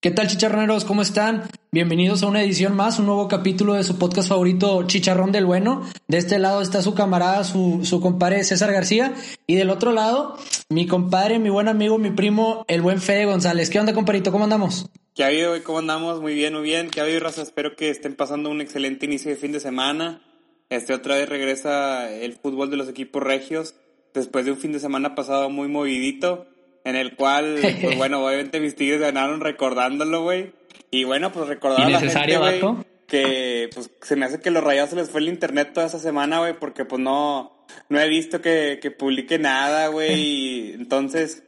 ¿Qué tal chicharroneros? ¿Cómo están? Bienvenidos a una edición más, un nuevo capítulo de su podcast favorito Chicharrón del Bueno. De este lado está su camarada, su, compadre César García. Y del otro lado, mi compadre, mi buen amigo, mi primo, el buen Fede González. ¿Qué onda, compadrito? ¿Cómo andamos? ¿Qué ha habido, hoy? ¿Cómo andamos? Muy bien, muy bien. ¿Qué ha habido, raza? Espero que estén pasando un excelente inicio de fin de semana. Este otra vez regresa el fútbol de los equipos regios después de un fin de semana pasado muy movidito en el cual, pues bueno, obviamente mis Tigres ganaron recordándolo, güey. Y bueno, pues recordar a la gente, güey, que pues se me hace que los rayados se les fue el internet toda esa semana, güey, porque pues no, no he visto que, que publique nada, güey, y entonces,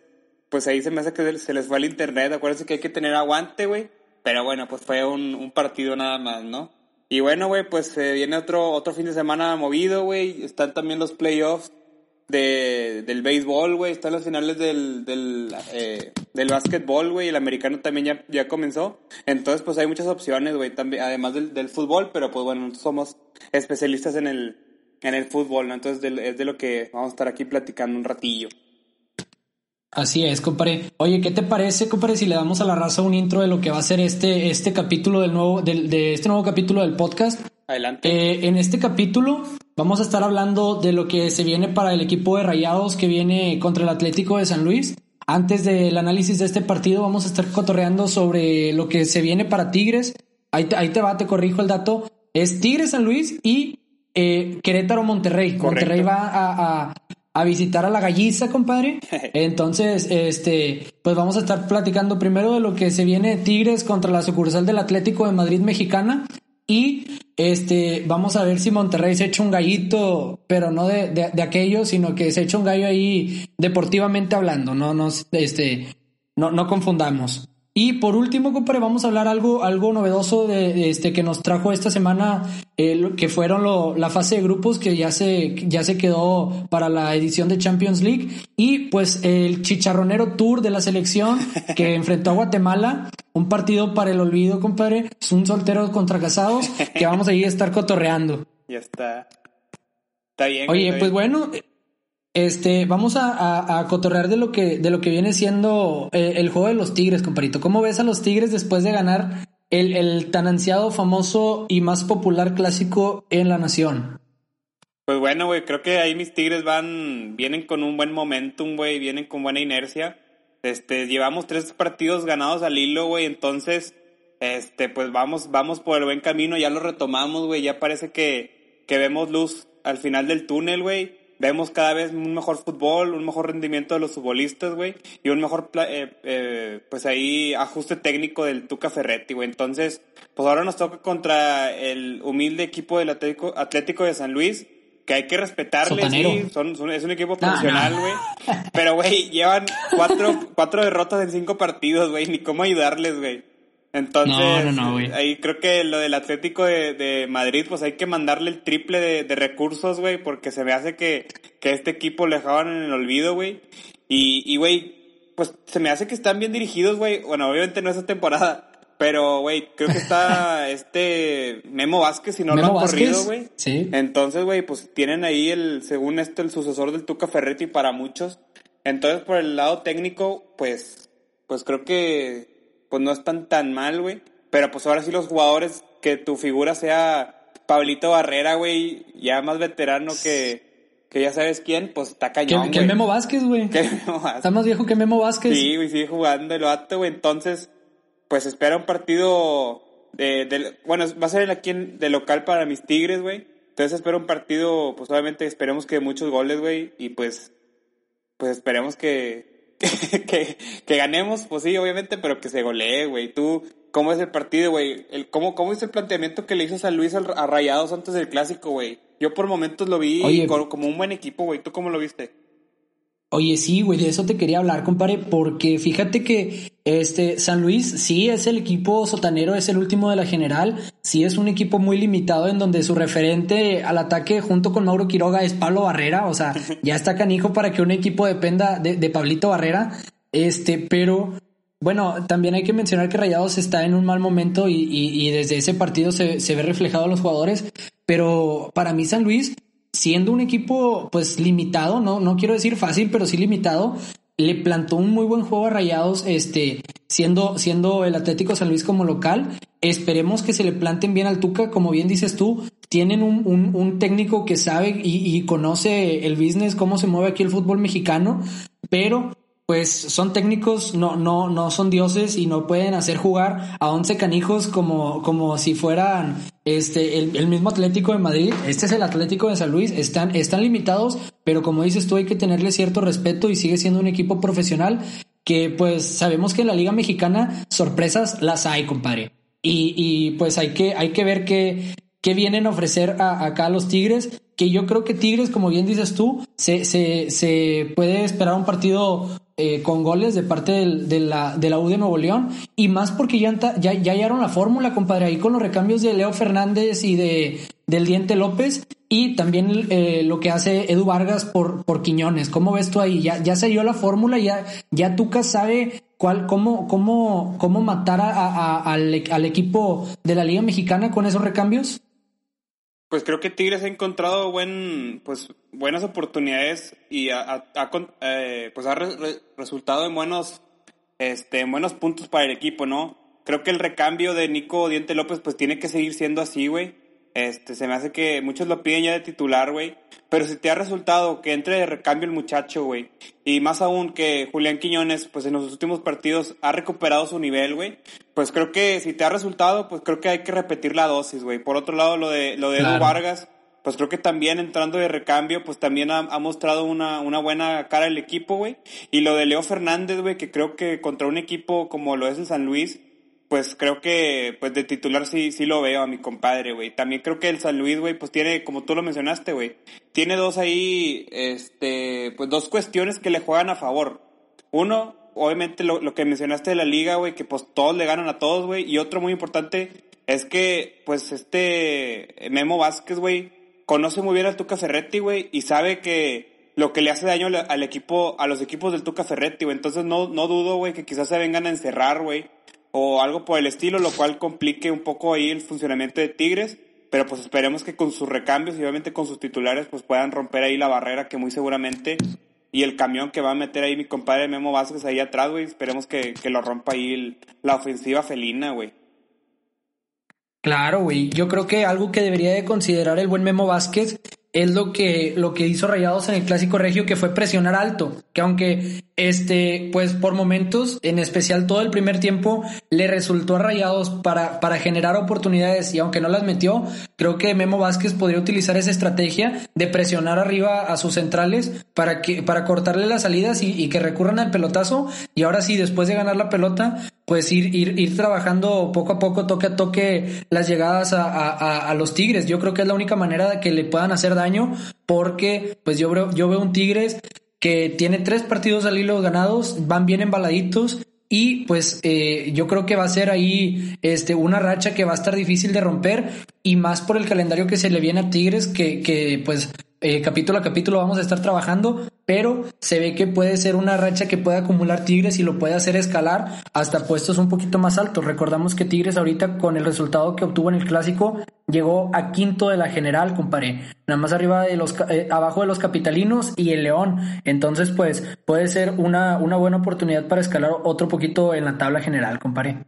pues ahí se me hace que se les fue el internet, acuérdense que hay que tener aguante, güey, pero bueno, pues fue un, un partido nada más, ¿no? Y bueno, güey, pues viene otro, otro fin de semana movido, güey, están también los playoffs de, del béisbol, güey. Están las finales del, del, eh, del básquetbol, güey. El americano también ya, ya comenzó. Entonces, pues hay muchas opciones, güey, además del, del fútbol, pero pues bueno, somos especialistas en el, en el fútbol, ¿no? Entonces es de lo que vamos a estar aquí platicando un ratillo. Así es, compadre. Oye, ¿qué te parece, compadre, si le damos a la raza un intro de lo que va a ser este, este capítulo del nuevo, del, de este nuevo capítulo del podcast? Adelante. Eh, en este capítulo vamos a estar hablando de lo que se viene para el equipo de Rayados que viene contra el Atlético de San Luis. Antes del análisis de este partido vamos a estar cotorreando sobre lo que se viene para Tigres. Ahí te, ahí te va, te corrijo el dato. Es Tigres San Luis y eh, Querétaro Monterrey. Monterrey va a, a visitar a la galliza, compadre. Entonces, este, pues vamos a estar platicando primero de lo que se viene Tigres contra la sucursal del Atlético de Madrid mexicana y este, vamos a ver si Monterrey se echa un gallito, pero no de, de, aquello, sino que se echa un gallo ahí deportivamente hablando, no nos, este, no, no confundamos. Y por último, compadre, vamos a hablar algo, algo novedoso de, este que nos trajo esta semana, eh, que fueron lo, la fase de grupos que ya se, ya se quedó para la edición de Champions League. Y pues el chicharronero tour de la selección que enfrentó a Guatemala, un partido para el olvido, compadre. Es un soltero contra casados que vamos a ir a estar cotorreando. Ya está. Está bien. Oye, pues bien. bueno, este, vamos a, a, cotorrear de lo que, de lo que viene siendo eh, el juego de los Tigres, comparito. ¿Cómo ves a los Tigres después de ganar el, el tan ansiado, famoso y más popular clásico en la nación? Pues bueno, güey, creo que ahí mis Tigres van, vienen con un buen momentum, güey, vienen con buena inercia. Este, llevamos tres partidos ganados al hilo, güey, entonces, este, pues vamos, vamos por el buen camino, ya lo retomamos, güey, ya parece que, que vemos luz al final del túnel, güey vemos cada vez un mejor fútbol, un mejor rendimiento de los futbolistas, güey, y un mejor, eh, eh, pues ahí, ajuste técnico del Tuca Ferretti, güey. Entonces, pues ahora nos toca contra el humilde equipo del Atlético, Atlético de San Luis, que hay que respetarle, sí, son, son, es un equipo profesional, güey. No. Pero, güey, llevan cuatro, cuatro derrotas en cinco partidos, güey, ni cómo ayudarles, güey. Entonces, no, no, ahí creo que lo del Atlético de, de, Madrid, pues hay que mandarle el triple de, de recursos, güey, porque se me hace que, que este equipo le dejaban en el olvido, güey. Y, y, güey, pues se me hace que están bien dirigidos, güey. Bueno, obviamente no esa temporada, pero, güey, creo que está este Memo Vázquez, si no Memo lo han Vázquez, corrido, güey. Sí. Entonces, güey, pues tienen ahí el, según este, el sucesor del Tuca Ferretti para muchos. Entonces, por el lado técnico, pues, pues creo que pues no están tan mal, güey. Pero pues ahora sí los jugadores, que tu figura sea Pablito Barrera, güey, ya más veterano que, que ya sabes quién, pues está cañón, Que, que Memo Vázquez, güey. Está más viejo que Memo Vázquez. Sí, güey, sigue jugando el vato, güey. Entonces, pues espera un partido de, de, bueno, va a ser aquí en, de local para mis Tigres, güey. Entonces espero un partido, pues obviamente esperemos que muchos goles, güey, y pues, pues esperemos que, que, que, ganemos, pues sí, obviamente, pero que se golee, güey. Tú, ¿cómo es el partido, güey? El, ¿cómo, ¿Cómo es el planteamiento que le hizo San Luis a, a Rayados antes del clásico, güey? Yo por momentos lo vi Oye, como, como un buen equipo, güey. ¿Tú cómo lo viste? Oye, sí, güey, de eso te quería hablar, compadre, porque fíjate que este San Luis sí es el equipo sotanero, es el último de la general, sí es un equipo muy limitado en donde su referente al ataque junto con Mauro Quiroga es Pablo Barrera, o sea, ya está canijo para que un equipo dependa de, de Pablito Barrera, este, pero bueno, también hay que mencionar que Rayados está en un mal momento y, y, y desde ese partido se, se ve reflejado a los jugadores, pero para mí San Luis siendo un equipo pues limitado, no, no quiero decir fácil, pero sí limitado, le plantó un muy buen juego a Rayados, este, siendo, siendo el Atlético San Luis como local. Esperemos que se le planten bien al Tuca, como bien dices tú, tienen un, un, un técnico que sabe y, y, conoce el business, cómo se mueve aquí el fútbol mexicano, pero pues son técnicos, no, no, no son dioses y no pueden hacer jugar a once canijos como, como si fueran este, el, el, mismo Atlético de Madrid. Este es el Atlético de San Luis. Están, están limitados, pero como dices tú, hay que tenerle cierto respeto y sigue siendo un equipo profesional que pues sabemos que en la Liga Mexicana sorpresas las hay, compadre. Y, y pues hay que, hay que ver qué, qué vienen a ofrecer a, acá los Tigres, que yo creo que Tigres, como bien dices tú, se, se, se puede esperar un partido eh, con goles de parte del, de, la, de la U de Nuevo León y más porque ya, ya, ya hallaron la fórmula, compadre, ahí con los recambios de Leo Fernández y de del Diente López y también eh, lo que hace Edu Vargas por, por Quiñones. ¿Cómo ves tú ahí? Ya, ya se la fórmula, ya, ya Tuca sabe cuál, cómo, cómo, cómo matar a, a, al, al equipo de la Liga Mexicana con esos recambios. Pues creo que Tigres ha encontrado buen, pues, buenas oportunidades y ha, eh, pues ha resultado en buenos, este, en buenos puntos para el equipo, ¿no? Creo que el recambio de Nico Diente López pues tiene que seguir siendo así, güey. Este, se me hace que muchos lo piden ya de titular, güey. Pero si te ha resultado que entre de recambio el muchacho, güey. Y más aún que Julián Quiñones, pues en los últimos partidos ha recuperado su nivel, güey. Pues creo que si te ha resultado, pues creo que hay que repetir la dosis, güey. Por otro lado, lo de, lo de Edu Vargas, pues creo que también entrando de recambio, pues también ha, ha mostrado una, una buena cara el equipo, güey. Y lo de Leo Fernández, güey, que creo que contra un equipo como lo es el San Luis, pues creo que pues de titular sí, sí lo veo a mi compadre, güey. También creo que el San Luis, güey, pues tiene, como tú lo mencionaste, güey, tiene dos ahí, este, pues dos cuestiones que le juegan a favor. Uno, obviamente lo, lo que mencionaste de la liga, güey, que pues todos le ganan a todos, güey. Y otro muy importante es que, pues este Memo Vázquez, güey, conoce muy bien al Tuca Ferretti, güey, y sabe que lo que le hace daño al equipo, a los equipos del Tuca Ferretti, güey. Entonces no, no dudo, güey, que quizás se vengan a encerrar, güey o algo por el estilo, lo cual complique un poco ahí el funcionamiento de Tigres, pero pues esperemos que con sus recambios y obviamente con sus titulares pues puedan romper ahí la barrera que muy seguramente y el camión que va a meter ahí mi compadre Memo Vázquez ahí atrás, güey, esperemos que, que lo rompa ahí la ofensiva felina, güey. Claro, güey. Yo creo que algo que debería de considerar el buen Memo Vázquez es lo que, lo que hizo Rayados en el clásico regio, que fue presionar alto. Que aunque, este, pues por momentos, en especial todo el primer tiempo, le resultó a para, para generar oportunidades y aunque no las metió, creo que Memo Vázquez podría utilizar esa estrategia de presionar arriba a sus centrales para que, para cortarle las salidas y, que recurran al pelotazo. Y ahora sí, después de ganar la pelota, pues ir, ir, ir trabajando poco a poco, toque a toque, las llegadas a, a, a los Tigres. Yo creo que es la única manera de que le puedan hacer daño porque pues yo yo veo un Tigres que tiene tres partidos al hilo ganados, van bien embaladitos y pues eh, yo creo que va a ser ahí este, una racha que va a estar difícil de romper y más por el calendario que se le viene a Tigres que, que pues eh, capítulo a capítulo vamos a estar trabajando, pero se ve que puede ser una racha que puede acumular Tigres y lo puede hacer escalar hasta puestos un poquito más altos. Recordamos que Tigres ahorita con el resultado que obtuvo en el clásico llegó a quinto de la general, comparé, nada más arriba de los eh, abajo de los capitalinos y el León. Entonces, pues puede ser una, una buena oportunidad para escalar otro poquito en la tabla general, comparé.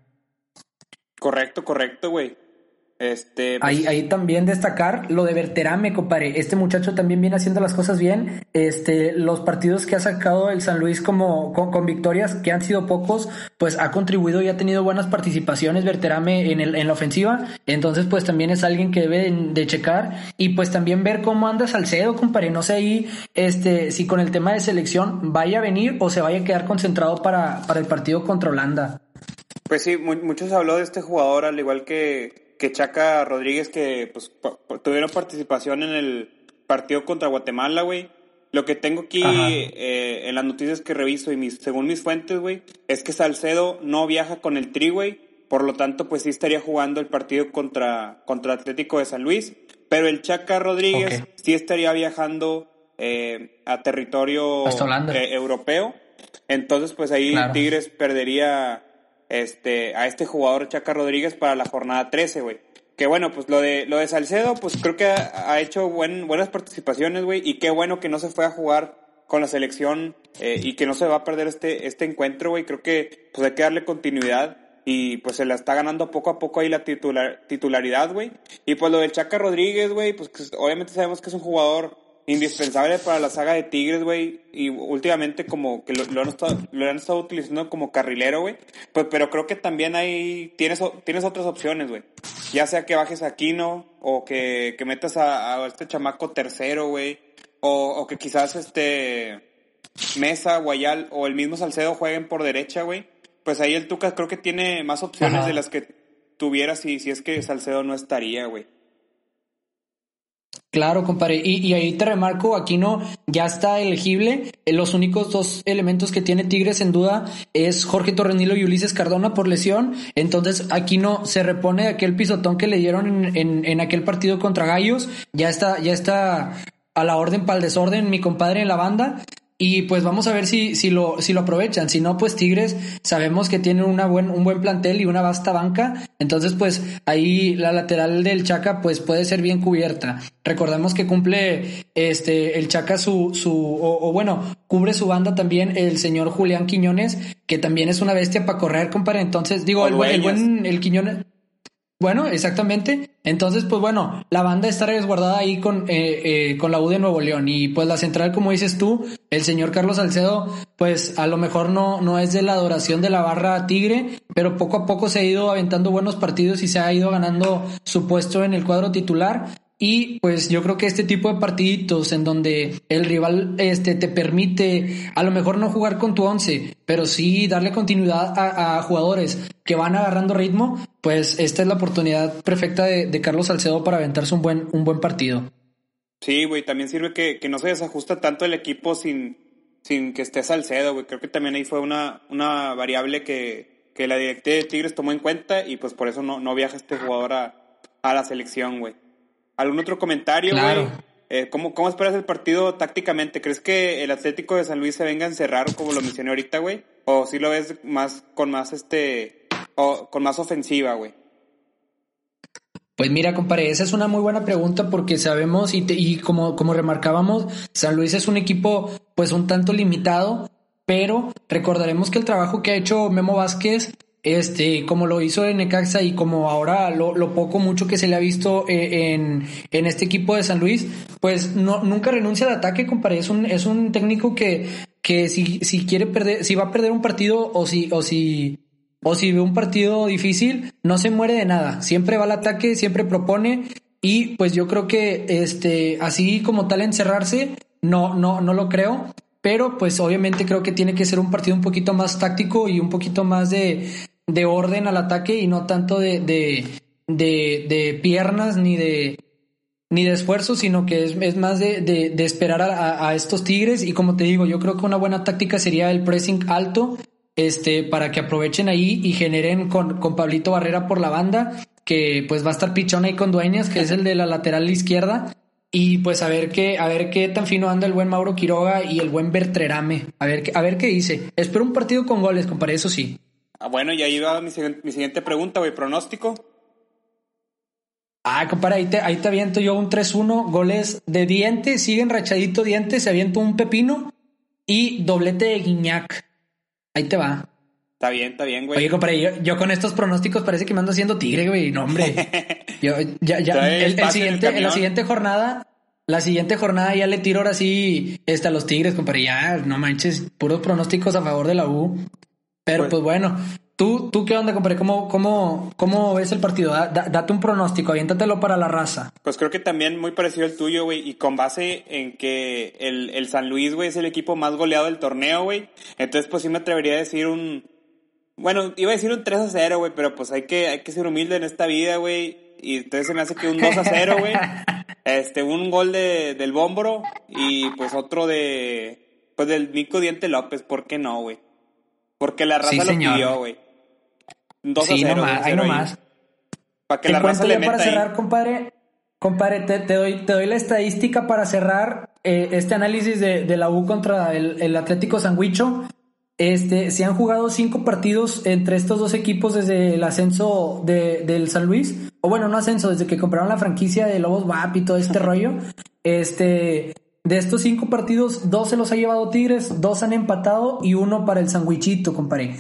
Correcto, correcto, güey. Este, pues ahí, ahí también destacar lo de Berterame, compadre. Este muchacho también viene haciendo las cosas bien. Este, los partidos que ha sacado el San Luis como con, victorias, que han sido pocos, pues ha contribuido y ha tenido buenas participaciones Berterame en, el, en la ofensiva. Entonces, pues también es alguien que debe de, checar y pues también ver cómo anda Salcedo, compadre. No sé ahí, este, si con el tema de selección vaya a venir o se vaya a quedar concentrado para, para el partido contra Holanda. Pues sí, muchos habló de este jugador, al igual que que Chaca Rodríguez, que pues tuvieron participación en el partido contra Guatemala, güey. Lo que tengo aquí eh, en las noticias que reviso y mis, según mis fuentes, güey, es que Salcedo no viaja con el Tri, güey. Por lo tanto, pues sí estaría jugando el partido contra, contra Atlético de San Luis. Pero el Chaca Rodríguez sí estaría viajando eh, a territorio eh, europeo. Entonces, pues ahí Tigres perdería este, a este jugador Chaca Rodríguez para la jornada 13, güey. Que bueno, pues lo de, lo de Salcedo, pues creo que ha, hecho buen, buenas participaciones, güey, y qué bueno que no se fue a jugar con la selección eh, y que no se va a perder este, este encuentro, güey. Creo que pues hay que darle continuidad y pues se la está ganando poco a poco ahí la titular, titularidad, güey. Y pues lo del Chaca Rodríguez, güey, pues obviamente sabemos que es un jugador indispensable para la saga de Tigres, güey, y últimamente como que lo, han, estado, lo han estado utilizando como carrilero, güey, pues, pero creo que también hay, tienes, tienes otras opciones, güey, ya sea que bajes a Aquino, o que, que metas a, este chamaco tercero, güey, o, o que quizás este Mesa, Guayal o el mismo Salcedo jueguen por derecha, güey, pues ahí el Tuca creo que tiene más opciones de las que tuviera si, si es que Salcedo no estaría, güey. Claro, compadre. Y, ahí te remarco, Aquino ya está elegible. Eh, los únicos dos elementos que tiene Tigres en duda es Jorge Torrenilo y Ulises Cardona por lesión. Entonces Aquino se repone aquel pisotón que le dieron en, en aquel partido contra Gallos. Ya está, ya está a la orden para el desorden mi compadre en la banda. Y pues vamos a ver si, si, lo, si lo aprovechan. Si no, pues Tigres sabemos que tienen una buen, un buen plantel y una vasta banca. Entonces, pues ahí la lateral del Chaca pues puede ser bien cubierta. Recordemos que cumple este el Chaca su, su, o, bueno, cubre su banda también el señor Julián Quiñones, que también es una bestia para correr, compadre. Entonces, digo, el, el buen, el Quiñones. Bueno, exactamente. Entonces, pues bueno, la banda está resguardada ahí con, eh, eh, con la U de Nuevo León y pues la central, como dices tú, el señor Carlos Salcedo, pues a lo mejor no, no es de la adoración de la barra Tigre, pero poco a poco se ha ido aventando buenos partidos y se ha ido ganando su puesto en el cuadro titular. Y pues yo creo que este tipo de partiditos en donde el rival este, te permite a lo mejor no jugar con tu once, pero sí darle continuidad a, jugadores que van agarrando ritmo, pues esta es la oportunidad perfecta de, Carlos Salcedo para aventarse un buen, un buen partido. Sí, güey, también sirve que, no se desajusta tanto el equipo sin, sin que esté Salcedo, güey. Creo que también ahí fue una, una variable que, que la directiva de Tigres tomó en cuenta y pues por eso no, no viaja este jugador a, a la selección, güey. ¿Algún otro comentario, güey? Eh, ¿cómo, ¿Cómo esperas el partido tácticamente? ¿Crees que el Atlético de San Luis se venga a encerrar, como lo mencioné ahorita, güey? ¿O si lo ves más con más este o con más ofensiva, güey? Pues mira, compadre, esa es una muy buena pregunta porque sabemos y, y como, como remarcábamos, San Luis es un equipo pues un tanto limitado, pero recordaremos que el trabajo que ha hecho Memo Vázquez este, como lo hizo en Necaxa y como ahora lo, lo poco mucho que se le ha visto eh, en, en, este equipo de San Luis, pues no, nunca renuncia al ataque, compadre. Es un, es un técnico que, que si, si quiere perder, si va a perder un partido o si, o si, o si ve un partido difícil, no se muere de nada. Siempre va al ataque, siempre propone. Y pues yo creo que este, así como tal encerrarse, no, no, no lo creo pero pues obviamente creo que tiene que ser un partido un poquito más táctico y un poquito más de, de orden al ataque y no tanto de, de, de, piernas ni de, ni de esfuerzo, sino que es, es más de, de esperar a, estos Tigres. Y como te digo, yo creo que una buena táctica sería el pressing alto, este, para que aprovechen ahí y generen con, con Pablito Barrera por la banda, que pues va a estar pichón ahí con Dueñas, que es el de la lateral izquierda. Y pues a ver qué, a ver qué tan fino anda el buen Mauro Quiroga y el buen Bertrerame. A ver, a ver qué dice. Espero un partido con goles, compadre, eso sí. Ah, bueno, y ahí va mi, siguiente pregunta, güey. ¿Pronóstico? Ah, compadre, ahí te, ahí te aviento yo un 3-1, goles de diente, siguen rachadito diente, se aviento un pepino y doblete de Guiñac. Ahí te va. Está bien, está bien, güey. Oye, compadre, yo, con estos pronósticos parece que me ando haciendo tigre, güey. No, hombre. Yo, ya, ya, el, siguiente, en la siguiente jornada, la siguiente jornada ya le tiro ahora sí este, a los tigres, compadre. Ya, no manches, puros pronósticos a favor de la U. Pero pues, pues, bueno, ¿tú, ¿tú qué onda, compadre? ¿Cómo, cómo, cómo ves el partido? date un pronóstico, aviéntatelo para la raza. Pues creo que también muy parecido al tuyo, güey, y con base en que el, el San Luis, güey, es el equipo más goleado del torneo, güey. Entonces, pues sí me atrevería a decir un... Bueno, iba a decir un 3 a 0, güey, pero pues hay que, hay que ser humilde en esta vida, güey. Y entonces se me hace que un 2 a 0, güey. Este, un gol de, del Bómboro y pues otro de, pues del Nico Diente López, ¿por qué no, güey? Porque la raza lo pidió, güey. 2 sí, a 0. Nomás, ahí nomás. Para que la raza le meta para cerrar, compadre, compadre te, doy, te doy la estadística para cerrar eh, este análisis de, de, la U contra el, el Atlético Sanguicho. Este, se han jugado cinco partidos entre estos dos equipos desde el ascenso de, del San Luis. O bueno, no ascenso, desde que compraron la franquicia de Lobos WAP y todo este rollo. Este, de estos cinco partidos, dos se los ha llevado Tigres, dos han empatado y uno para el sandwichito, compadre.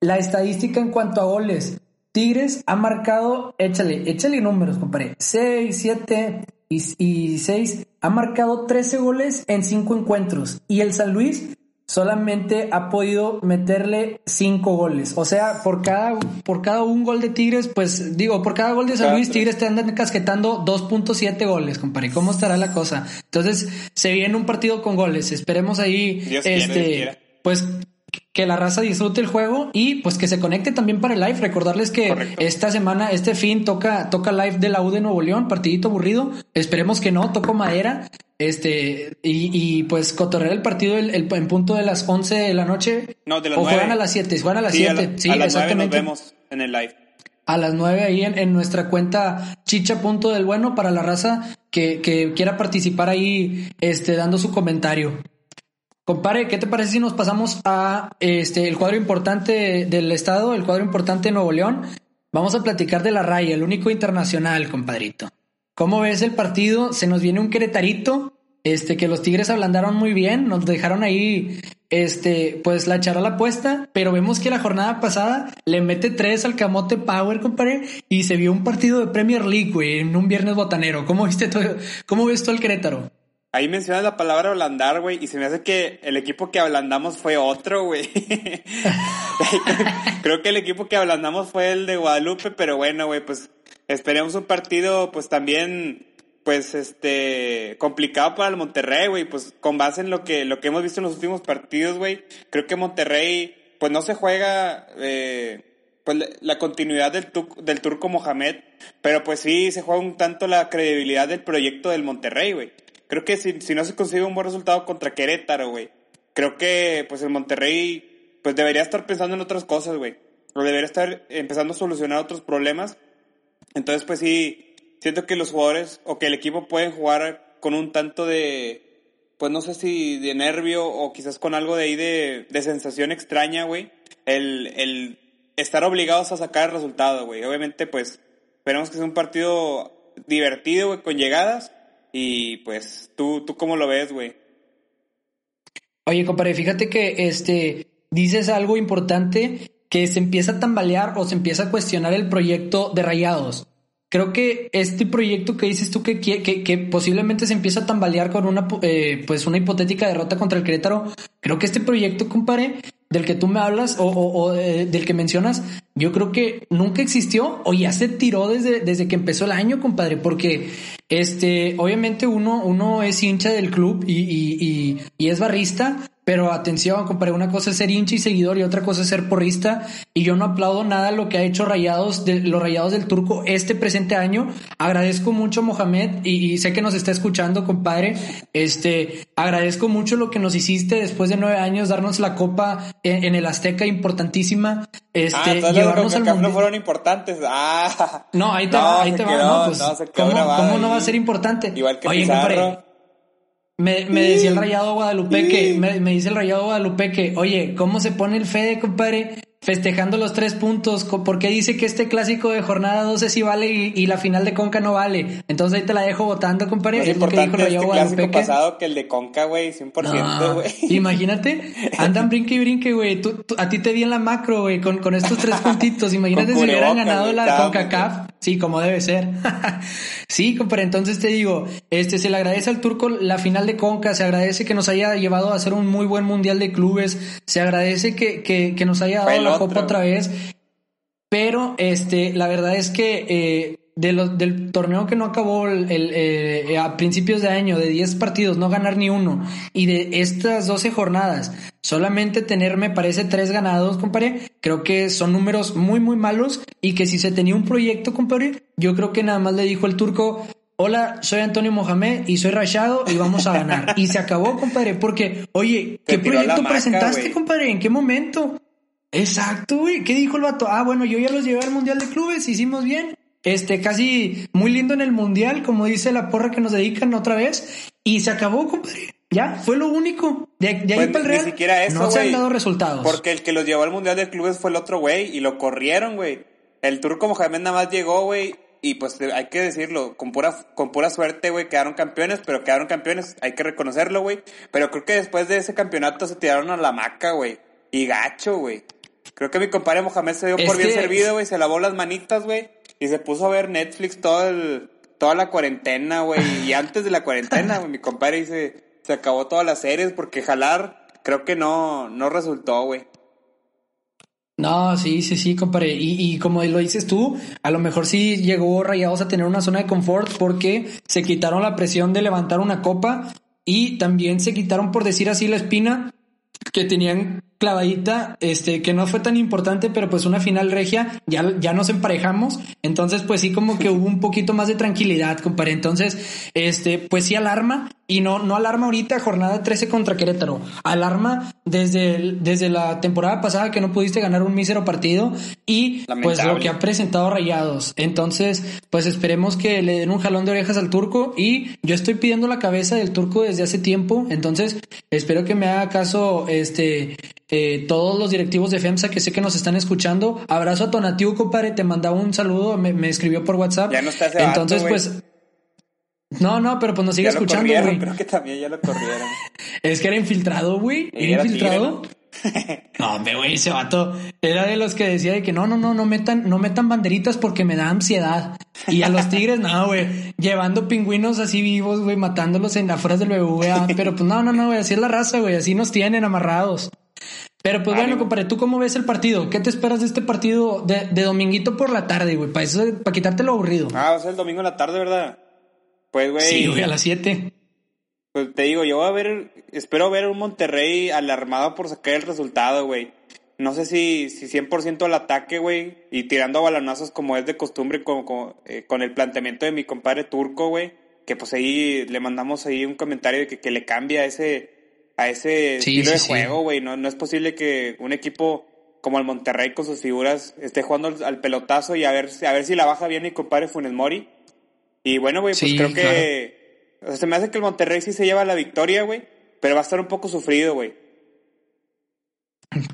La estadística en cuanto a goles. Tigres ha marcado, échale, échale números, compadre. 6, 7 y, 6. Ha marcado 13 goles en 5 encuentros. Y el San Luis solamente ha podido meterle cinco goles. O sea, por cada, por cada un gol de Tigres, pues digo, por cada gol de San Luis, Tigres te andan casquetando 2.7 goles, compadre. ¿Cómo estará la cosa? Entonces, se viene un partido con goles. Esperemos ahí, este, pues que la raza disfrute el juego y pues que se conecte también para el live. Recordarles que esta semana, este fin toca, toca live de la U de Nuevo León, partidito aburrido. Esperemos que no, toco madera. Este, y, y pues cotorrear el partido el, en punto de las 11 de la noche. No, de las o juegan a las 7, juegan a las 7. Sí, a las exactamente. nos vemos en el live. A las 9 ahí en, en nuestra cuenta chicha punto del bueno para la raza que, que quiera participar ahí, este, dando su comentario. Compare, ¿qué te parece si nos pasamos a este el cuadro importante del estado, el cuadro importante de Nuevo León? Vamos a platicar de la raya, el único internacional, compadrito. ¿Cómo ves el partido? Se nos viene un queretarito, este, que los Tigres ablandaron muy bien, nos dejaron ahí, este, pues la echar a la apuesta, pero vemos que la jornada pasada le mete tres al camote Power, compadre, y se vio un partido de Premier League, güey, en un viernes botanero. ¿Cómo viste todo, cómo ves tú el Querétaro? Ahí mencionas la palabra ablandar, güey, y se me hace que el equipo que ablandamos fue otro, güey. Creo que el equipo que ablandamos fue el de Guadalupe, pero bueno, güey, pues esperemos un partido, pues también, pues, este, complicado para el Monterrey, güey, pues con base en lo que, lo que hemos visto en los últimos partidos, güey. Creo que Monterrey, pues no se juega, eh, pues la continuidad del, del turco Mohamed, pero pues sí se juega un tanto la credibilidad del proyecto del Monterrey, güey creo que si, si no se consigue un buen resultado contra Querétaro, güey, creo que pues el Monterrey pues debería estar pensando en otras cosas, güey. O debería estar empezando a solucionar otros problemas. Entonces, pues sí, siento que los jugadores o que el equipo pueden jugar con un tanto de, pues no sé si de nervio o quizás con algo de ahí de, de sensación extraña, güey. El, el estar obligados a sacar el resultado, güey. Obviamente, pues, esperemos que sea un partido divertido, güey, con llegadas y pues, ¿tú, tú cómo lo ves, güey? Oye, compadre, fíjate que este dices algo importante que se empieza a tambalear o se empieza a cuestionar el proyecto de Rayados. Creo que este proyecto que dices tú que, que, que posiblemente se empieza a tambalear con una, eh, pues una hipotética derrota contra el Querétaro, creo que este proyecto, compadre, del que tú me hablas o, o, eh, del que mencionas, yo creo que nunca existió o ya se tiró desde, desde que empezó el año, compadre, porque este, obviamente uno, uno es hincha del club y, y, y, y es barrista, pero atención, compadre, una cosa es ser hincha y seguidor y otra cosa es ser porrista. Y yo no aplaudo nada lo que ha hecho Rayados, de, los Rayados del Turco este presente año. Agradezco mucho, Mohamed, y, sé que nos está escuchando, compadre. Este, agradezco mucho lo que nos hiciste después de nueve años, darnos la copa en, el Azteca, importantísima. Este, ah, llevarnos al no fueron importantes. Ah. No, ahí te va, ahí te va. No, pues, ¿cómo, ¿cómo, no va a ser importante? Igual que Oye, compadre me, me, decía el rayado Guadalupe que, me, me, dice el rayado Guadalupe que, oye, ¿cómo se pone el Fede, compadre? festejando los tres puntos, porque dice que este clásico de jornada 12 sí vale y, la final de Conca no vale. Entonces ahí te la dejo votando, compadre. Es, es lo que dijo este clásico pasado que el de Conca, güey, 100%, güey. imagínate, andan brinque y brinque, güey. Tú, a ti te di en la macro, güey, con, con estos tres puntitos. Imagínate si hubieran ganado la CONCACAF. Sí, como debe ser. sí, compadre, entonces te digo, este se le agradece al turco la final de Conca, se agradece que nos haya llevado a hacer un muy buen mundial de clubes, se agradece que, que, que nos haya dado copa otra vez. Pero este, la verdad es que eh, de del torneo que no acabó el, eh, a principios de año, de 10 partidos, no ganar ni uno, y de estas 12 jornadas, solamente tener, me parece, tres ganados, compadre, creo que son números muy, muy malos, y que si se tenía un proyecto, compadre, yo creo que nada más le dijo el turco, hola, soy Antonio Mohamed y soy rayado y vamos a ganar. y se acabó, compadre, porque, oye, ¿qué proyecto presentaste, compadre? ¿En qué momento? Exacto, güey. ¿Qué dijo el vato? Ah, bueno, yo ya los llevé al Mundial de Clubes, hicimos bien. Este, casi muy lindo en el Mundial, como dice la porra que nos dedican otra vez. Y se acabó, compadre. Ya, fue lo único. De, ahí pues para el Real, ni siquiera eso, no se han dado resultados. Porque el que los llevó al Mundial de Clubes fue el otro güey y lo corrieron, güey. El turco Mohamed nada más llegó, güey, y pues hay que decirlo, con pura, con pura suerte, güey, quedaron campeones, pero quedaron campeones, hay que reconocerlo, güey. Pero creo que después de ese campeonato se tiraron a la maca, güey. Y gacho, güey. Creo que mi compadre Mohamed se dio por bien servido, güey, se lavó las manitas, güey, y se puso a ver Netflix toda la cuarentena, güey. Y antes de la cuarentena, mi compadre dice, se acabó todas las series porque jalar, creo que no, no resultó, güey. No, sí, sí, sí, compadre. Y, y como lo dices tú, a lo mejor sí llegó Rayados a tener una zona de confort porque se quitaron la presión de levantar una copa y también se quitaron, por decir así, la espina que tenían clavadita, este, que no fue tan importante, pero pues una final regia, ya, ya nos emparejamos, entonces pues sí como que hubo un poquito más de tranquilidad, compadre, entonces, este, pues sí alarma, y no, no alarma ahorita jornada 13 contra Querétaro, alarma desde, desde la temporada pasada que no pudiste ganar un mísero partido, y pues lo que ha presentado Rayados, entonces, pues esperemos que le den un jalón de orejas al turco, y yo estoy pidiendo la cabeza del turco desde hace tiempo, entonces espero que me haga caso, este, eh, todos los directivos de FEMSA que sé que nos están escuchando. Abrazo a Tonatiu, compadre, te mandaba un saludo, me, escribió por WhatsApp. Ya no está Entonces, pues. No, no, pero pues nos sigue escuchando, güey. Creo que también ya lo corrieron. es que era infiltrado, güey. Era, infiltrado. no, hombre, güey, ese vato era de los que decía de que no, no, no, no metan, no metan banderitas porque me da ansiedad. Y a los tigres, no, güey, llevando pingüinos así vivos, güey, matándolos en afueras del BBVA. Pero pues no, no, no, güey, así es la raza, güey, así nos tienen amarrados. Pero pues bueno, compadre, ¿tú cómo ves el partido? ¿Qué te esperas de este partido de, de dominguito por la tarde, güey? Para eso, para quitarte lo aburrido. Ah, va a ser el domingo en la tarde, ¿verdad? Pues, güey. Sí, güey, a las 7. Pues te digo, yo voy a ver, espero ver un Monterrey alarmado por sacar el resultado, güey. No sé si, si 100% al ataque, güey, y tirando a balonazos como es de costumbre con, con, eh, con el planteamiento de mi compadre turco, güey. Que pues ahí le mandamos ahí un comentario de que, que le cambia ese, a ese estilo de juego, güey. No, no es posible que un equipo como el Monterrey con sus figuras esté jugando al, pelotazo y a ver, a ver si la baja bien mi compadre Funes Mori. Y bueno, güey, pues creo que... se me hace que el Monterrey sí se lleva la victoria, güey, pero va a estar un poco sufrido, güey.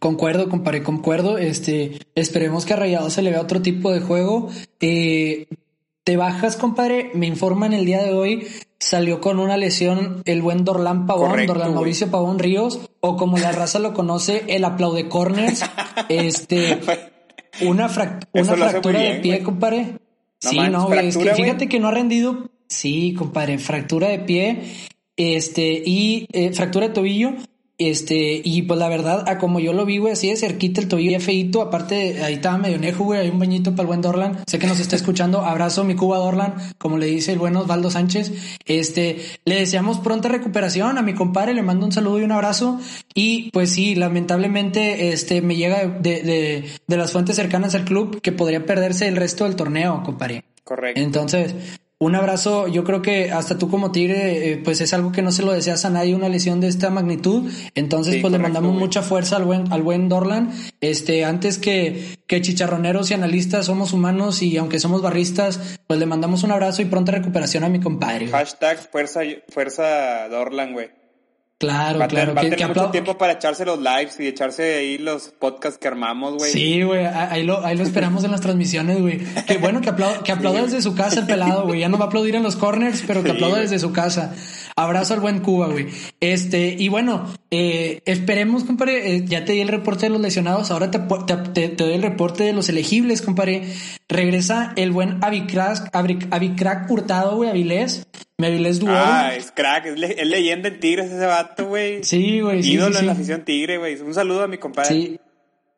Concuerdo, compadre, concuerdo. Este, esperemos que a Rayado se le vea otro tipo de juego. Eh, te bajas, compadre. Me informan el día de hoy salió con una lesión el buen Dorlan Pavón, Dorlan Mauricio Pavón Ríos, o como la raza lo conoce, el aplaude corners. este, una, una fractura de pie, compadre. Sí, no, es que fíjate que no ha rendido. Sí, compadre, fractura de pie, este, y eh, fractura de tobillo, este, y pues la verdad, a como yo lo vi, güey, así de cerquita el tobillo ya feito. Aparte, ahí estaba medio nejo, güey. Hay un bañito para el buen Dorlan. Sé que nos está escuchando. Abrazo mi Cuba Dorlan, como le dice el buen Osvaldo Sánchez. Este, le deseamos pronta recuperación a mi compadre. Le mando un saludo y un abrazo. Y pues sí, lamentablemente, este, me llega de, de, de las fuentes cercanas al club que podría perderse el resto del torneo, compadre. Correcto. Entonces, un abrazo, yo creo que hasta tú como Tigre, eh, pues es algo que no se lo deseas a nadie, una lesión de esta magnitud. Entonces, pues le mandamos mucha fuerza al buen, al buen Dorlan. Este, antes que, que chicharroneros y analistas somos humanos y aunque somos barristas, pues le mandamos un abrazo y pronta recuperación a mi compadre. Hashtag fuerza, fuerza Dorlan, güey. Claro, claro. Va a tener mucho tiempo para echarse los lives y echarse ahí los podcasts que armamos, güey. Sí, güey, ahí lo, ahí lo esperamos en las transmisiones, güey. Qué bueno que aplauda, que aplauda desde su casa el pelado, güey. Ya no va a aplaudir en los corners, pero que aplauda desde su casa. Abrazo al buen Cuba, güey. Este, y bueno, eh, esperemos, compadre, eh, ya te di el reporte de los lesionados, ahora te, te, te, doy el reporte de los elegibles, compadre. Regresa el buen Avicrack, Avicrack Hurtado, güey, Avilés. Me Avilés Duo. Ah, es crack, es, leyenda en Tigres ese vato, güey. Sí, güey. Sí, Ídolo en la afición Tigre, güey. Un saludo a mi compadre. Sí.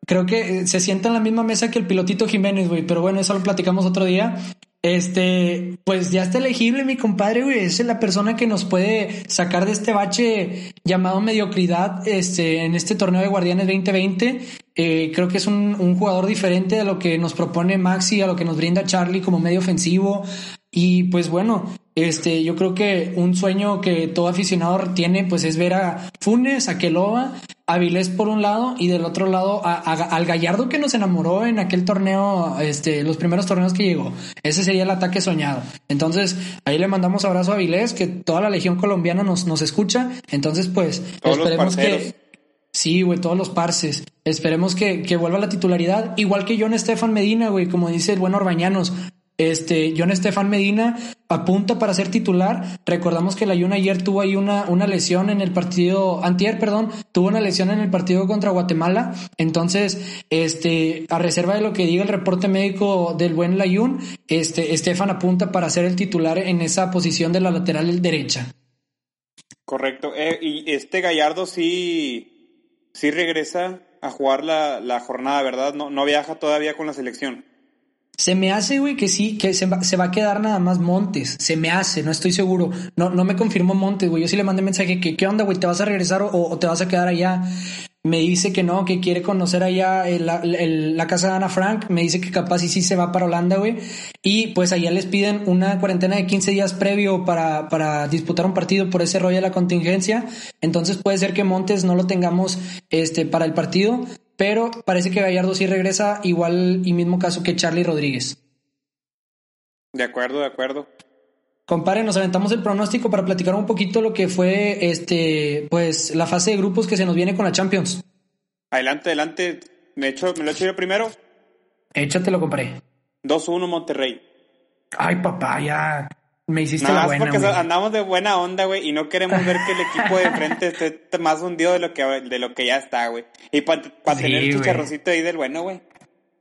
Creo que eh, se sienta en la misma mesa que el pilotito Jiménez, güey, pero bueno, eso lo platicamos otro día. Este, pues ya está elegible mi compadre, güey. Es la persona que nos puede sacar de este bache llamado mediocridad este, en este torneo de Guardianes 2020. Eh, creo que es un, un, jugador diferente a lo que nos propone Maxi, a lo que nos brinda Charlie como medio ofensivo. Y pues bueno, este, yo creo que un sueño que todo aficionado tiene, pues es ver a Funes, a Keloa, a Vilés por un lado y del otro lado a, al Gallardo que nos enamoró en aquel torneo, este, los primeros torneos que llegó. Ese sería el ataque soñado. Entonces, ahí le mandamos abrazo a Vilés, que toda la legión colombiana nos, nos escucha. Entonces, pues, esperemos que... Sí, güey, todos los parces. Esperemos que, que vuelva la titularidad. Igual que John Estefan Medina, güey, como dice el buen Orbañanos Este, John Estefan Medina apunta para ser titular. Recordamos que la Jun ayer tuvo ahí una, una lesión en el partido, antier, perdón, tuvo una lesión en el partido contra Guatemala. Entonces, este, a reserva de lo que diga el reporte médico del buen Layun, este, Estefan apunta para ser el titular en esa posición de la lateral derecha. Correcto. Eh, y este Gallardo sí, sí regresa a jugar la, la jornada, ¿verdad? No, no viaja todavía con la selección. Se me hace, güey, que sí, que se va, se va, a quedar nada más Montes. Se me hace, no estoy seguro. No, no me confirmó Montes, güey. Yo sí le mandé mensaje que, ¿qué onda, güey? ¿Te vas a regresar o, te vas a quedar allá? Me dice que no, que quiere conocer allá la casa de Ana Frank. Me dice que capaz y sí se va para Holanda, güey. Y pues allá les piden una cuarentena de 15 días previo para, para disputar un partido por ese rollo de la contingencia. Entonces puede ser que Montes no lo tengamos este, para el partido pero parece que Gallardo sí regresa igual y mismo caso que Charlie Rodríguez. De acuerdo, de acuerdo. Compare, nos aventamos el pronóstico para platicar un poquito lo que fue este, pues, la fase de grupos que se nos viene con la Champions. Adelante, adelante. ¿Me, echo, me lo echo yo primero? Échatelo, comparé. 2-1 Monterrey. Ay, papá, ya. Me hiciste la buena, porque andamos de buena onda, güey, y no queremos ver que el equipo de frente esté más hundido de lo que, de lo que ya está, güey. Y para tener el chicharrocito ahí del bueno, güey.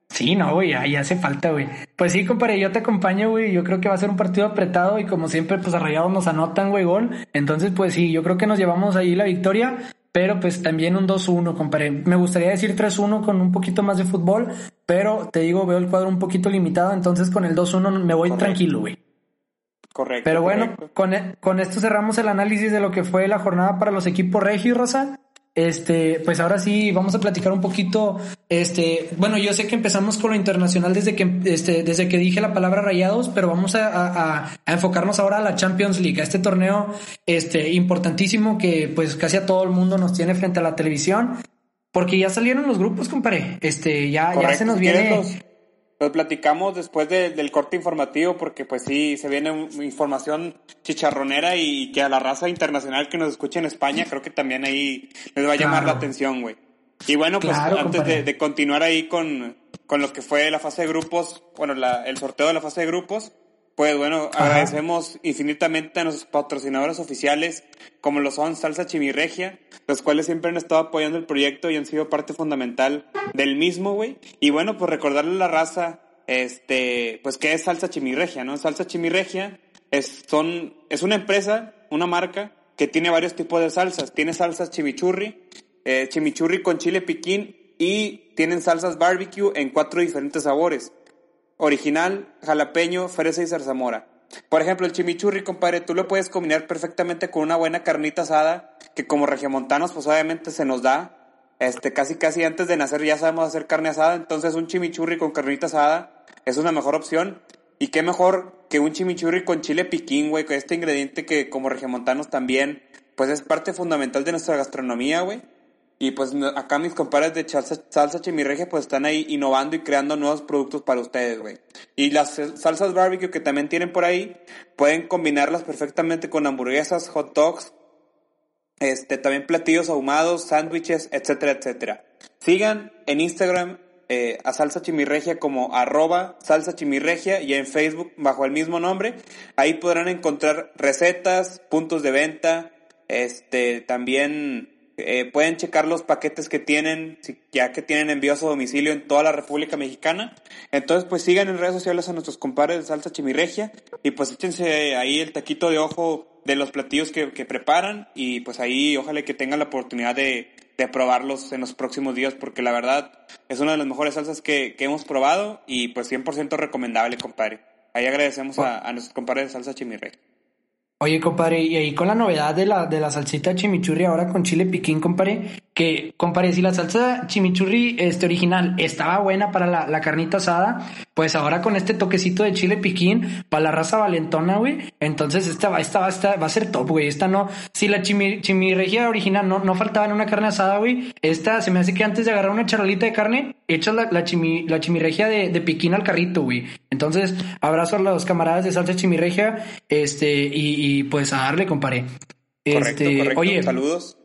Sí, no, güey, ahí hace falta, güey. Pues sí, compadre, yo te acompaño, güey. Yo creo que va a ser un partido apretado y como siempre, pues arrayados nos anotan, güey, gol. Entonces, pues sí, yo creo que nos llevamos ahí la victoria, pero pues también un 2-1, compadre. Me gustaría decir 3-1 con un poquito más de fútbol, pero te digo, veo el cuadro un poquito limitado, entonces con el 2-1 me voy tranquilo, güey. Correcto. Pero bueno, Con, e, con, esto cerramos el análisis de lo que fue la jornada para los equipos Regio y Rosa. Este, pues ahora sí vamos a platicar un poquito. Este, bueno, yo sé que empezamos con lo internacional desde que, este, desde que dije la palabra rayados, pero vamos a, a, a enfocarnos ahora a la Champions League, a este torneo, este, importantísimo que pues casi a todo el mundo nos tiene frente a la televisión. Porque ya salieron los grupos, compadre. Este, ya, ya se nos viene. Pues platicamos después del corte informativo porque pues sí, se viene información chicharronera y, que a la raza internacional que nos escucha en España creo que también ahí les va a llamar la atención, güey. Y bueno, pues antes de, continuar ahí con, con lo que fue la fase de grupos, bueno, la, el sorteo de la fase de grupos, pues bueno, agradecemos infinitamente a nuestros patrocinadores oficiales, como lo son Salsa Chimirregia, los cuales siempre han estado apoyando el proyecto y han sido parte fundamental del mismo, güey. Y bueno, pues recordarle a la raza, este, pues qué es Salsa Chimirregia, ¿no? Salsa Chimirregia es, son, es una empresa, una marca, que tiene varios tipos de salsas. Tiene salsas chimichurri, eh, chimichurri con chile piquín y tienen salsas barbecue en cuatro diferentes sabores original, jalapeño, fresa y zarzamora. Por ejemplo, el chimichurri, compadre, tú lo puedes combinar perfectamente con una buena carnita asada, que como regiomontanos, pues obviamente se nos da. Este, casi casi antes de nacer ya sabemos hacer carne asada, entonces un chimichurri con carnita asada es una mejor opción. Y qué mejor que un chimichurri con chile piquín, güey, con este ingrediente que como regiomontanos también, pues es parte fundamental de nuestra gastronomía, güey. Y pues acá mis compadres de salsa, salsa chimirregia pues están ahí innovando y creando nuevos productos para ustedes, güey. Y las salsas barbecue que también tienen por ahí, pueden combinarlas perfectamente con hamburguesas, hot dogs, este, también platillos ahumados, sándwiches, etcétera, etcétera. Sigan en Instagram eh, a Salsa Chimirregia como arroba Salsa Chimirregia y en Facebook bajo el mismo nombre. Ahí podrán encontrar recetas, puntos de venta, este, también eh, pueden checar los paquetes que tienen, ya que tienen envío a domicilio en toda la República Mexicana. Entonces, pues sigan en redes sociales a nuestros compadres de Salsa Chimirregia y pues échense ahí el taquito de ojo de los platillos que, preparan y pues ahí ojalá que tengan la oportunidad de, probarlos en los próximos días porque la verdad es una de las mejores salsas que, hemos probado y pues 100% recomendable, compadre. Ahí agradecemos a, a nuestros compadres de Salsa Chimirregia. Oye, compadre, y ahí con la novedad de la, de la salsita chimichurri ahora con chile piquín, compadre, que, compadre, si la salsa chimichurri este, original estaba buena para la, la carnita asada, pues ahora con este toquecito de chile piquín para la raza valentona, güey, entonces esta va, esta va, esta va a ser top, güey. Esta no, si la chimi, chimirregia original no, no faltaba en una carne asada, güey, esta se me hace que antes de agarrar una charolita de carne, echas la, la, chimi, la chimirregia de, de piquín al carrito, güey. Entonces, abrazo a los camaradas de salsa chimirregia, este, y, y pues a darle, compadre. Correcto, este, correcto. Oye, saludos.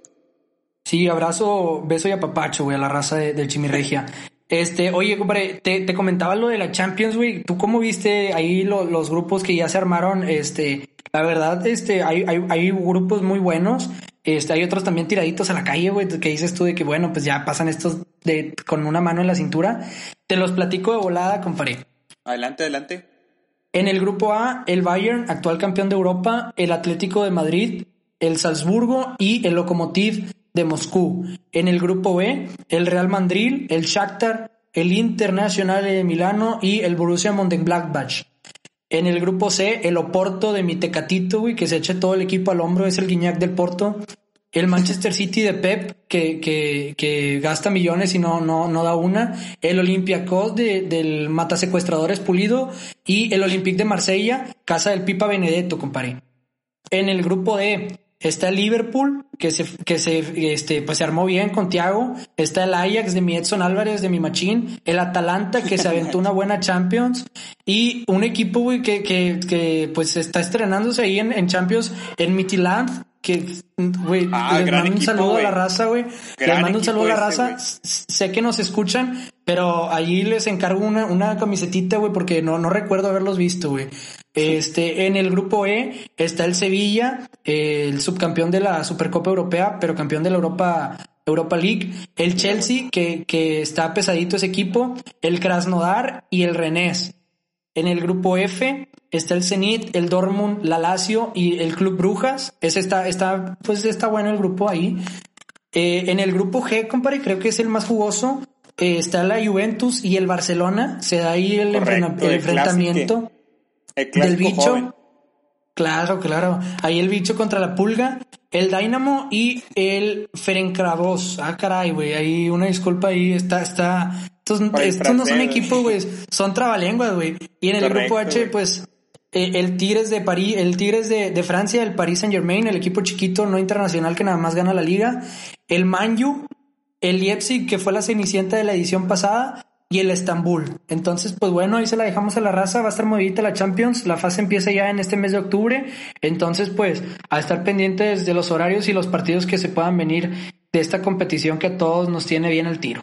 Sí, abrazo, beso y apapacho, güey, a la raza de, del Chimirregia. Este, oye, compadre, te, te, comentaba lo de la Champions, güey. ¿Tú cómo viste ahí los grupos que ya se armaron? Este, la verdad, este, hay, hay, hay grupos muy buenos. Este, hay otros también tiraditos a la calle, güey, que dices tú de que, bueno, pues ya pasan estos de, con una mano en la cintura. Te los platico de volada, compadre. Adelante, adelante. En el grupo A, el Bayern, actual campeón de Europa, el Atlético de Madrid, el Salzburgo y el Lokomotiv de Moscú. En el grupo B, el Real Madrid, el Shakhtar, el Internacional de Milano y el Borussia Mönchengladbach. En el grupo C, el Oporto de mi Tecatito, güey, que se eche todo el equipo al hombro, es el Guiñac del Porto. El Manchester City de Pep, que, que, que gasta millones y no, no, no da una. El Olympiacos de, del Matasecuestradores Pulido. Y el Olympique de Marsella, casa del Pipa Benedetto, compadre. En el grupo D, Está el Liverpool, que se, que se, este, pues se armó bien con Thiago. Está el Ajax de mi Edson Álvarez, de mi Machín. El Atalanta, que se aventó una buena Champions. Y un equipo, güey, que, que, que, pues está estrenándose ahí en, en Champions, en Midland, que, güey, ah, les mando un saludo a la raza, güey. Les mando un saludo a la raza. sé que nos escuchan, pero allí les encargo una, una camisetita, güey, porque no, no recuerdo haberlos visto, güey. Este, en el grupo E está el Sevilla, el subcampeón de la Supercopa Europea, pero campeón de la Europa, Europa League, el Chelsea, que, que está pesadito ese equipo, el Krasnodar y el Rennes. En el grupo F está el Zenit, el Dortmund, la Lazio y el Club Brujas. Ese está, está, pues está bueno el grupo ahí. Eh, en el grupo G, compadre, creo que es el más jugoso. Eh, está la Juventus y el Barcelona. Se da ahí el, enfrentamiento del bicho. Claro, claro. Ahí el bicho contra la pulga, el Dynamo y el Ferencváros. Ah, caray, güey. Ahí una disculpa ahí. Está, está. Estos, no son equipos, güey. Son trabalenguas, güey. Y en el grupo H, pues, eh, el Tigres de París, el Tigres de, de, Francia, el Paris Saint Germain, el equipo chiquito no internacional que nada más gana la liga, el Manju, el Leipzig que fue la cenicienta de la edición pasada y el Estambul. Entonces, pues bueno, ahí se la dejamos a la raza, va a estar movidita la Champions, la fase empieza ya en este mes de octubre, entonces pues a estar pendientes de los horarios y los partidos que se puedan venir de esta competición que a todos nos tiene bien el tiro.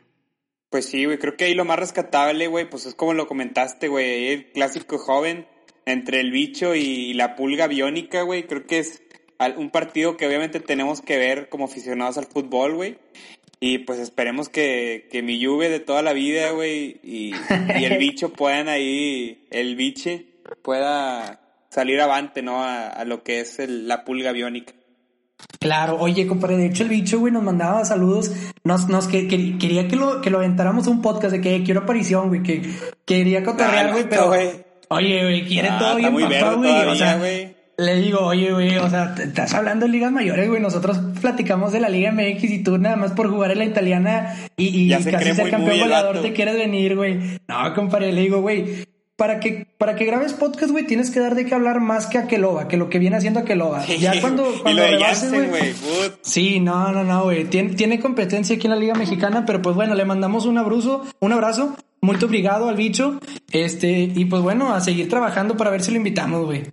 Pues sí, güey, creo que ahí lo más rescatable, güey, pues es como lo comentaste, güey, el clásico joven entre el bicho y la pulga biónica, güey, creo que es un partido que obviamente tenemos que ver como aficionados al fútbol, güey. Y pues esperemos que, que mi lluvia de toda la vida, güey, y, el bicho puedan ahí, el biche pueda salir avante, ¿no? A, lo que es la pulga biónica. Claro, oye, compadre, de hecho el bicho, güey, nos mandaba saludos, nos, nos que, quería que lo, que lo aventáramos un podcast de que quiero aparición, güey, que quería cotorrear, güey, pero, oye, güey, quiere ah, todo bien papá, güey, o sea, le digo, oye, güey, o sea, estás hablando de ligas mayores, güey. Nosotros platicamos de la Liga MX y tú nada más por jugar en la italiana y, casi ser campeón goleador te quieres venir, güey. No, compadre, le digo, güey, para que, para que grabes podcast, güey, tienes que dar de qué hablar más que Aqueloba, que lo que viene haciendo Aqueloba. ya cuando, cuando güey. Sí, no, no, no, güey. Tiene, tiene competencia aquí en la Liga Mexicana, pero pues bueno, le mandamos un abrazo, un abrazo. Muy obrigado al bicho. Este, y pues bueno, a seguir trabajando para ver si lo invitamos, güey.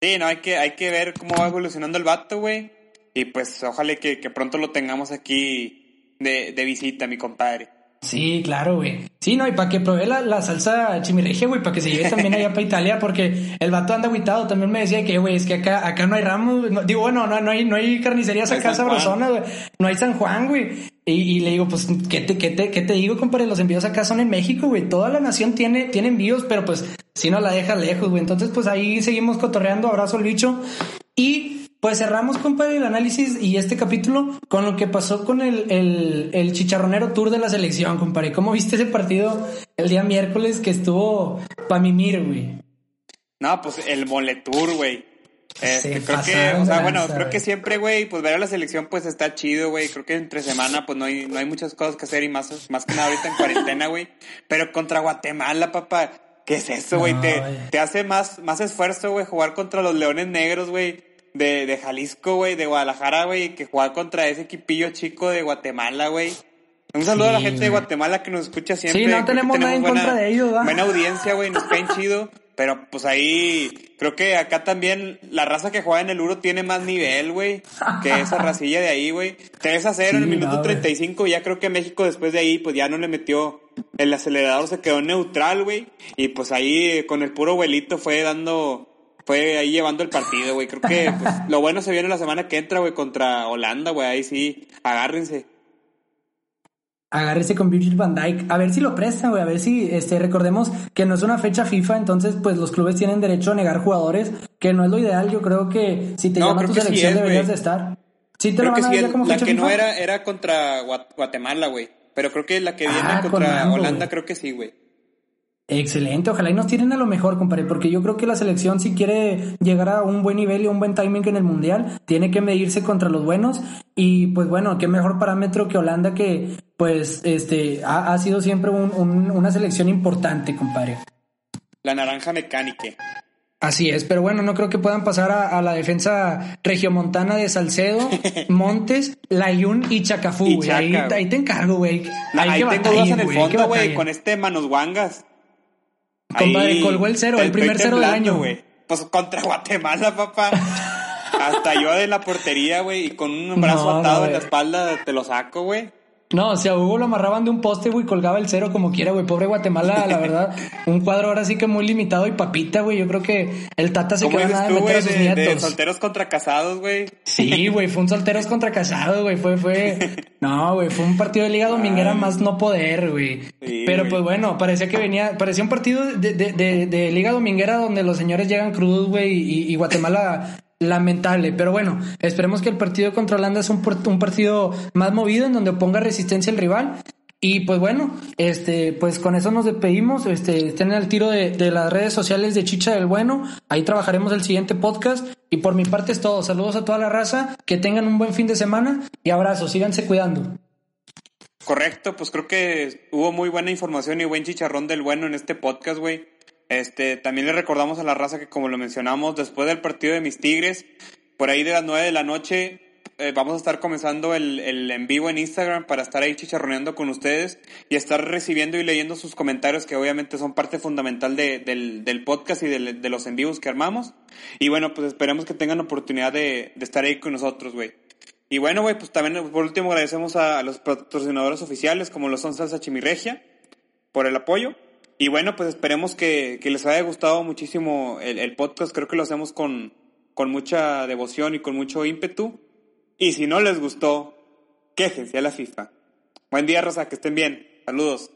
Sí, no, hay que, hay que ver cómo va evolucionando el vato, güey. Y pues ojalá que, que pronto lo tengamos aquí de, de visita, mi compadre. Sí, claro, güey. Sí, no, y para que pruebe la, la salsa chimireje, güey, para que se lleve también allá para Italia, porque el vato anda aguitado. También me decía que, güey, es que acá, acá no hay ramos. digo, bueno, no, no, hay, no hay carnicerías acá sabrosona, güey. No hay San Juan, güey. Y, y, le digo, pues, ¿qué te, qué, te, ¿qué te digo, compadre? Los envíos acá son en México, güey. Toda la nación tiene, tiene envíos, pero pues, si no la deja lejos, güey. Entonces, pues ahí seguimos cotorreando. Abrazo al bicho. Y pues cerramos, compadre, el análisis y este capítulo con lo que pasó con el, el, el chicharronero tour de la selección, compadre. ¿Cómo viste ese partido el día miércoles que estuvo pa' mimir, güey? No, pues el moletour, güey. Este, creo que, o sea, bueno, creo que siempre, güey, pues ver a la selección, pues está chido, güey. Creo que entre semana, pues no hay, no hay muchas cosas que hacer y más, más que nada ahorita en cuarentena, güey. Pero contra Guatemala, papá, ¿qué es eso, güey? te, te hace más, más esfuerzo, güey, jugar contra los Leones Negros, güey de, de Jalisco, güey, de Guadalajara, güey, que juega contra ese equipillo chico de Guatemala, güey. Un saludo a la gente de Guatemala que nos escucha siempre. Sí, no tenemos nada en contra de ellos, ¿verdad? Buena audiencia, güey, nos caen chido. Pero pues ahí, creo que acá también la raza que juega en el Uro tiene más nivel, güey, que esa racilla de ahí, güey. 3 a 0 en el minuto 35, ya creo que México después de ahí, pues ya no le metió el acelerador, se quedó neutral, güey. Y pues ahí con el puro abuelito fue dando, fue ahí llevando el partido, güey. Creo que pues, lo bueno se viene la semana que entra, güey, contra Holanda, güey. Ahí sí, agárrense. Agárrese con Virgil van Dijk, a ver si lo prestan, güey, a ver si, este, recordemos que no es una fecha FIFA, entonces, pues los clubes tienen derecho a negar jugadores, que no es lo ideal, yo creo que si te llama tu selección deberías de estar. Sí te lo van a sí como La que no era, era contra Guatemala, güey, pero creo que la que viene ah, contra Holanda, creo que sí, güey. Excelente, ojalá y nos tiren a lo mejor, compadre, porque yo creo que la selección si quiere llegar a un buen nivel y un buen timing en el mundial, tiene que medirse contra los buenos y pues bueno, qué mejor parámetro que Holanda que pues este ha, sido siempre una selección importante, compadre. La naranja mecánica. Así es, pero bueno, no creo que puedan pasar a, la defensa regiomontana de Salcedo, Montes, Layun y Chacafú, güey. Ahí, te encargo, güey. Ahí, tengo dos en el fondo, güey, con este Manos Guangas. Compadre, colgó el cero, el primer cero del año. Pues contra Guatemala, papá. Hasta yo de la portería, güey, y con un brazo atado en la espalda te lo saco, güey. No, o sea, Hugo lo amarraban de un poste, güey, colgaba el cero como quiera, güey. Pobre Guatemala, la verdad. un cuadro ahora sí que muy limitado y papita, güey. Yo creo que el Tata se quedó nada de meter a sus nietos. De solteros contra casados, güey. Sí, güey, fue un solteros contra casados, güey. Fue, fue. No, güey, fue un partido de Liga Dominguera más no poder, güey. Pero pues bueno, parecía que venía, parecía un partido de, de, de, de Liga Dominguera donde los señores llegan crudos, güey, y, y Guatemala lamentable. Pero bueno, esperemos que el partido contra Holanda es un, partido más movido en donde ponga resistencia el rival. Y pues bueno, este, pues con eso nos despedimos. Este, estén el tiro de, de, las redes sociales de Chicha del Bueno. Ahí trabajaremos el siguiente podcast. Y por mi parte es todo. Saludos a toda la raza. Que tengan un buen fin de semana y abrazos. Síganse cuidando. Correcto, pues creo que hubo muy buena información y buen chicharrón del bueno en este podcast, güey. Este, también le recordamos a la raza que, como lo mencionamos, después del partido de mis Tigres, por ahí de las 9 de la noche, eh, vamos a estar comenzando el, el, en vivo en Instagram para estar ahí chicharroneando con ustedes y estar recibiendo y leyendo sus comentarios, que obviamente son parte fundamental de, del, podcast y de, los en vivos que armamos. Y bueno, pues esperemos que tengan oportunidad de, estar ahí con nosotros, güey. Y bueno, güey, pues también por último agradecemos a, a los patrocinadores oficiales, como lo son Salsa Chimirregia, por el apoyo. Y bueno, pues esperemos que, les haya gustado muchísimo el, podcast. Creo que lo hacemos con, con mucha devoción y con mucho ímpetu. Y si no les gustó, quéjense a la FIFA. Buen día, Rosa, que estén bien. Saludos.